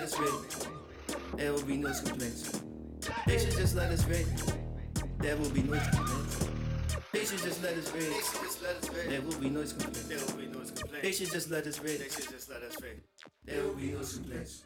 let us rip. There will be no complaints. They should just let us rip. There will be no complaints. They should just let us rip. There will be no complaints. They should just let us rip. They should just let us rip. There will be no complaints.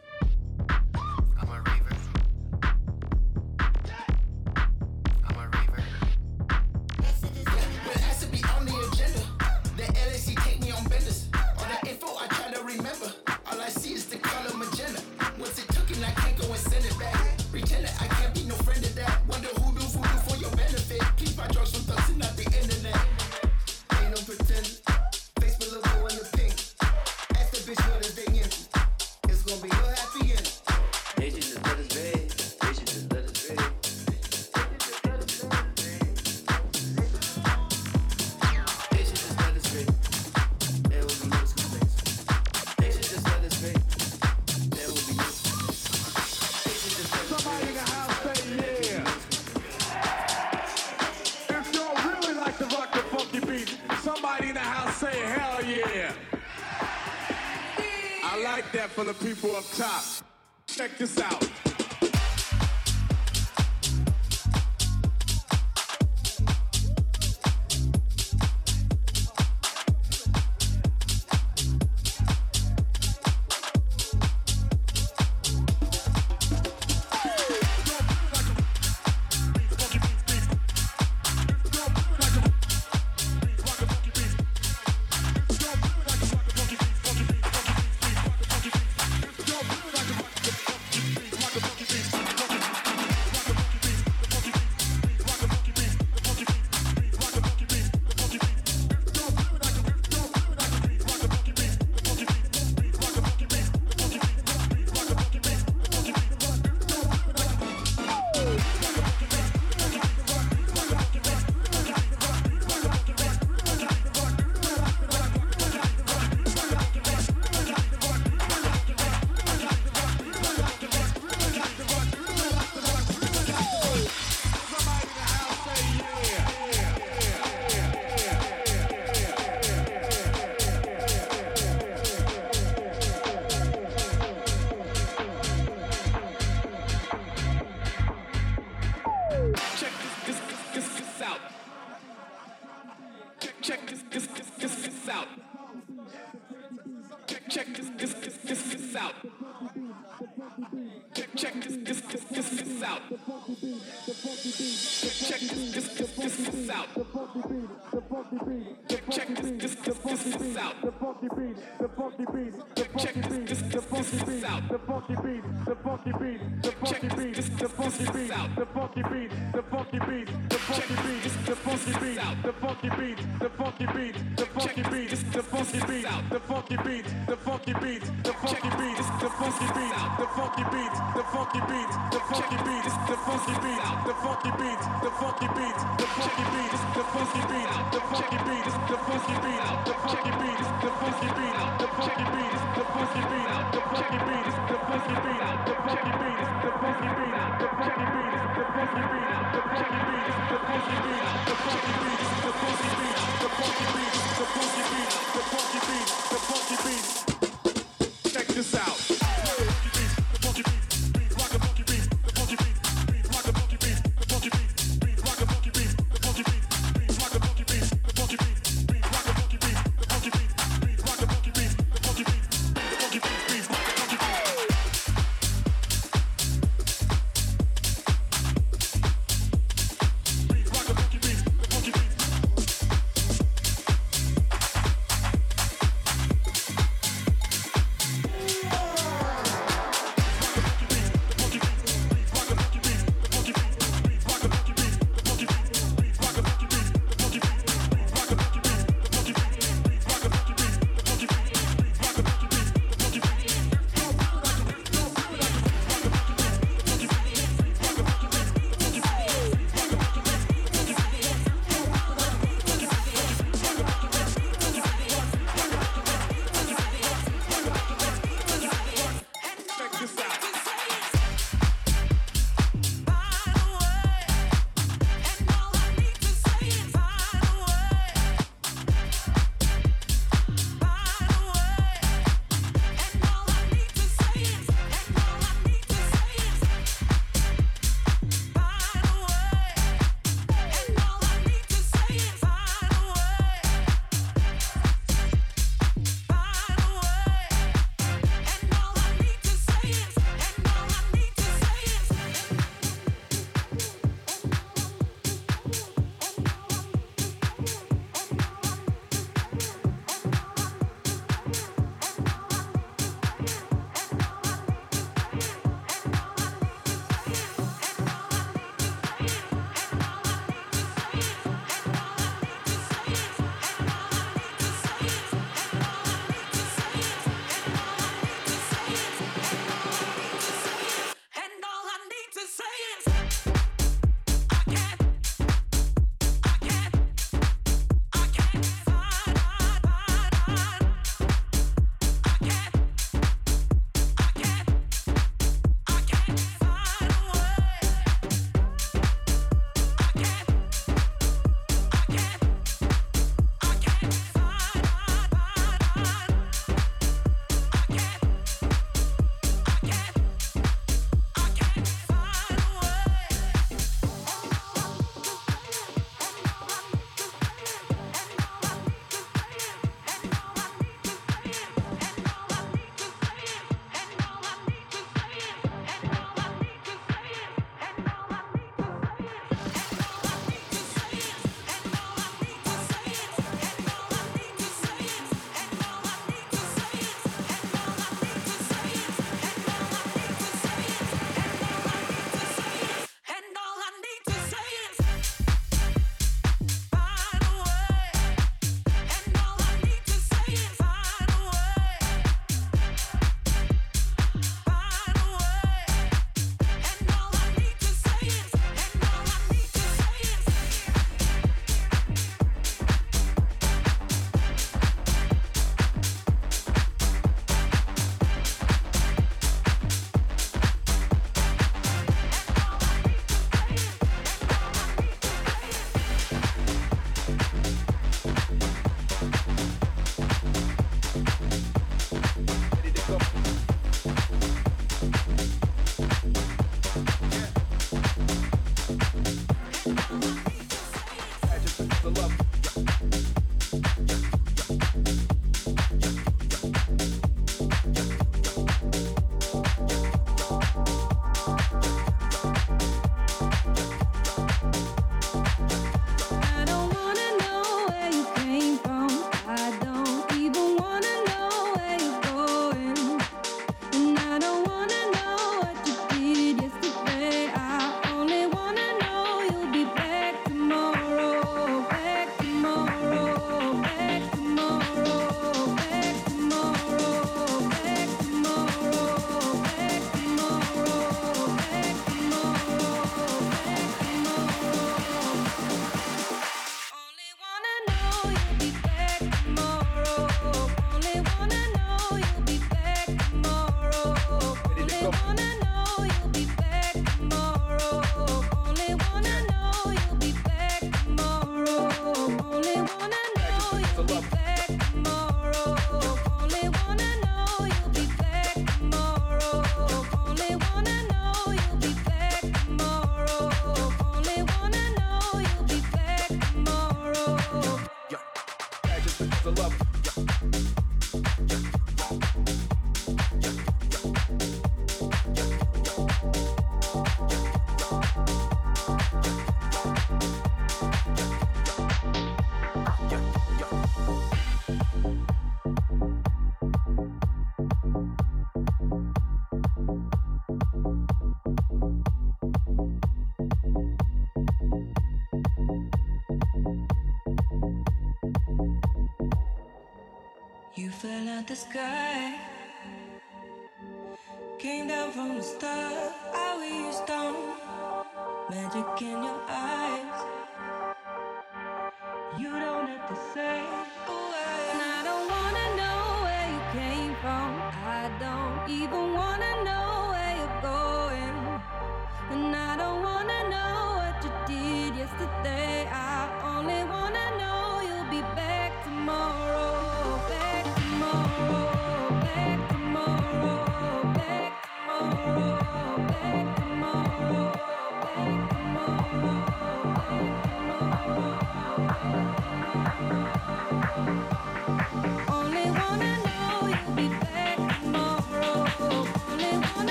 funky beats, the funky beats, the funky beats, the funky beats, the funky beats.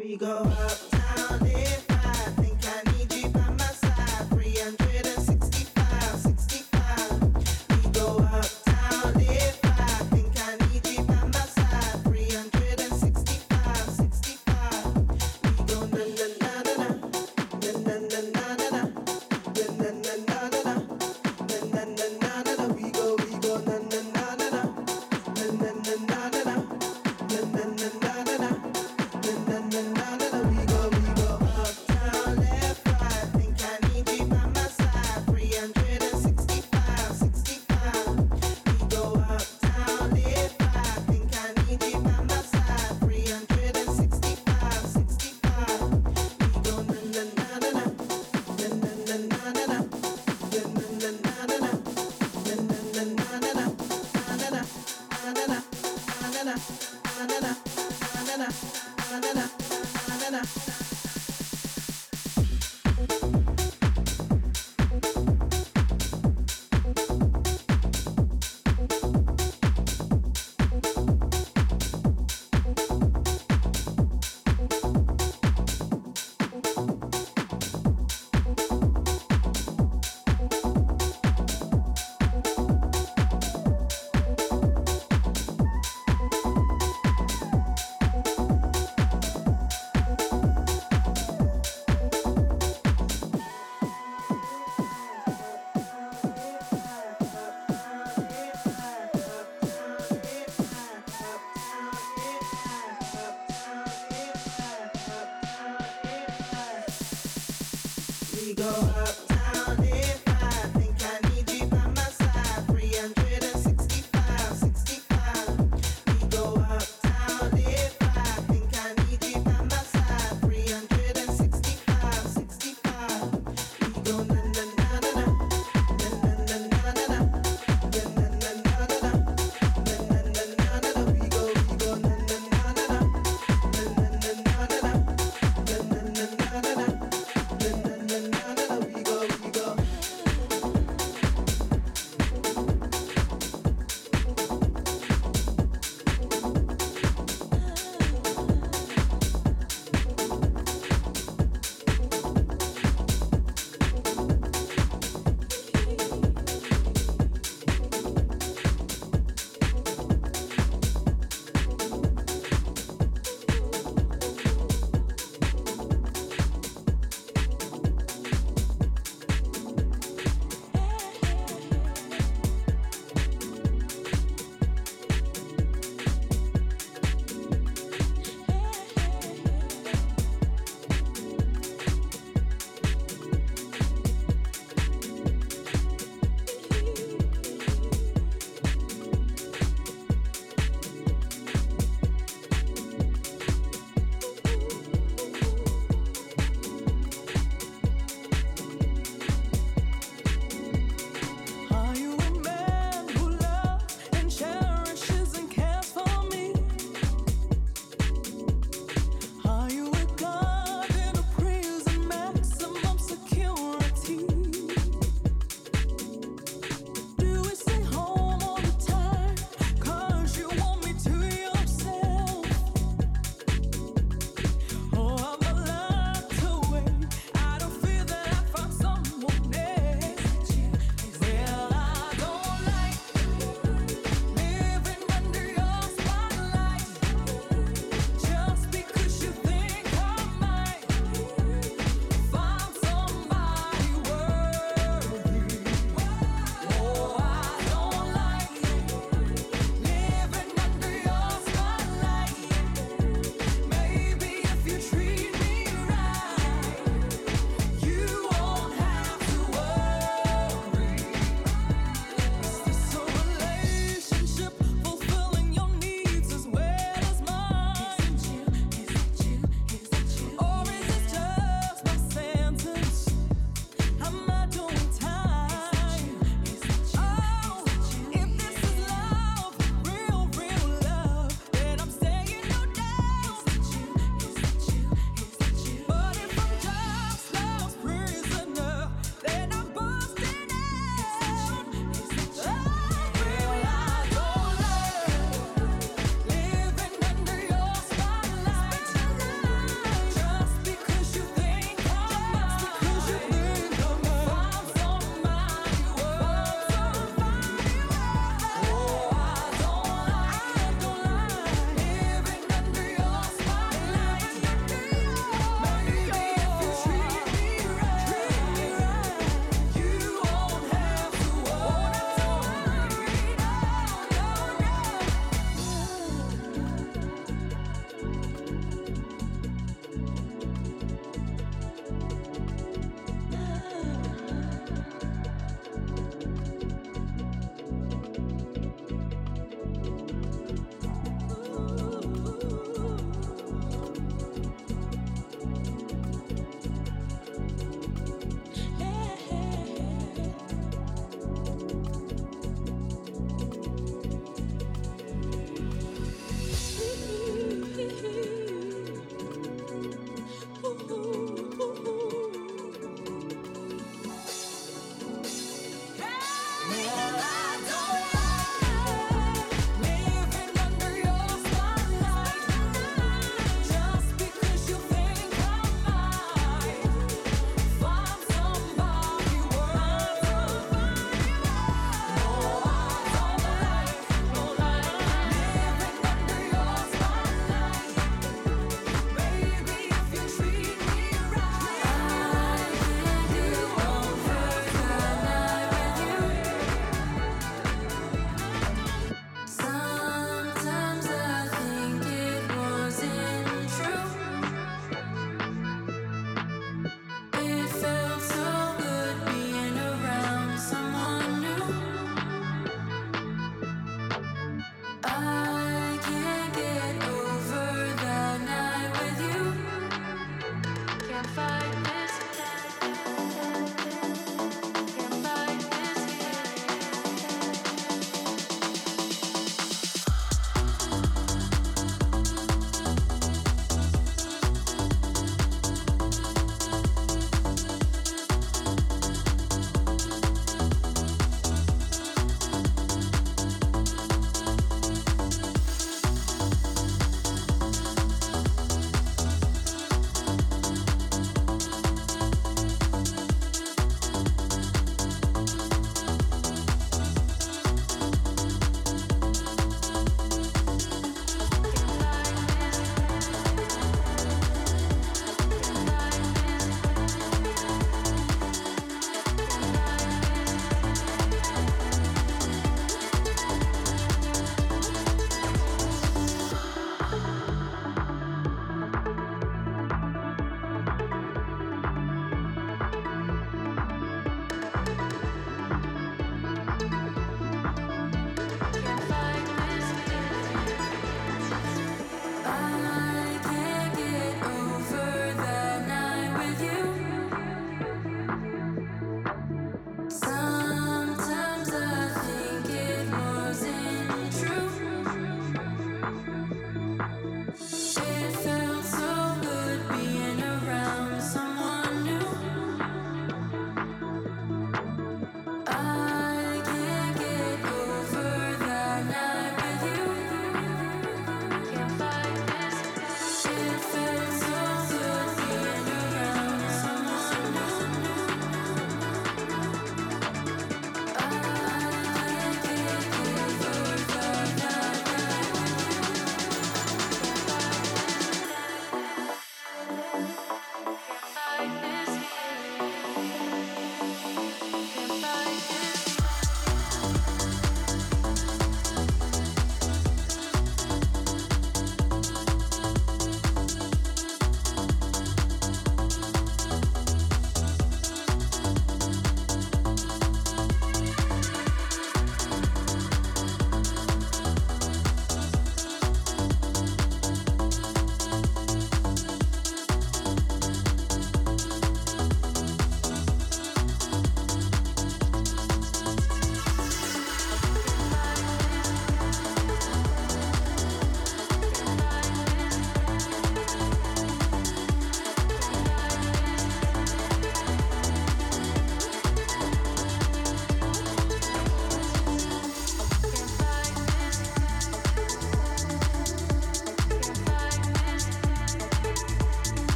We go uptown we go uptown if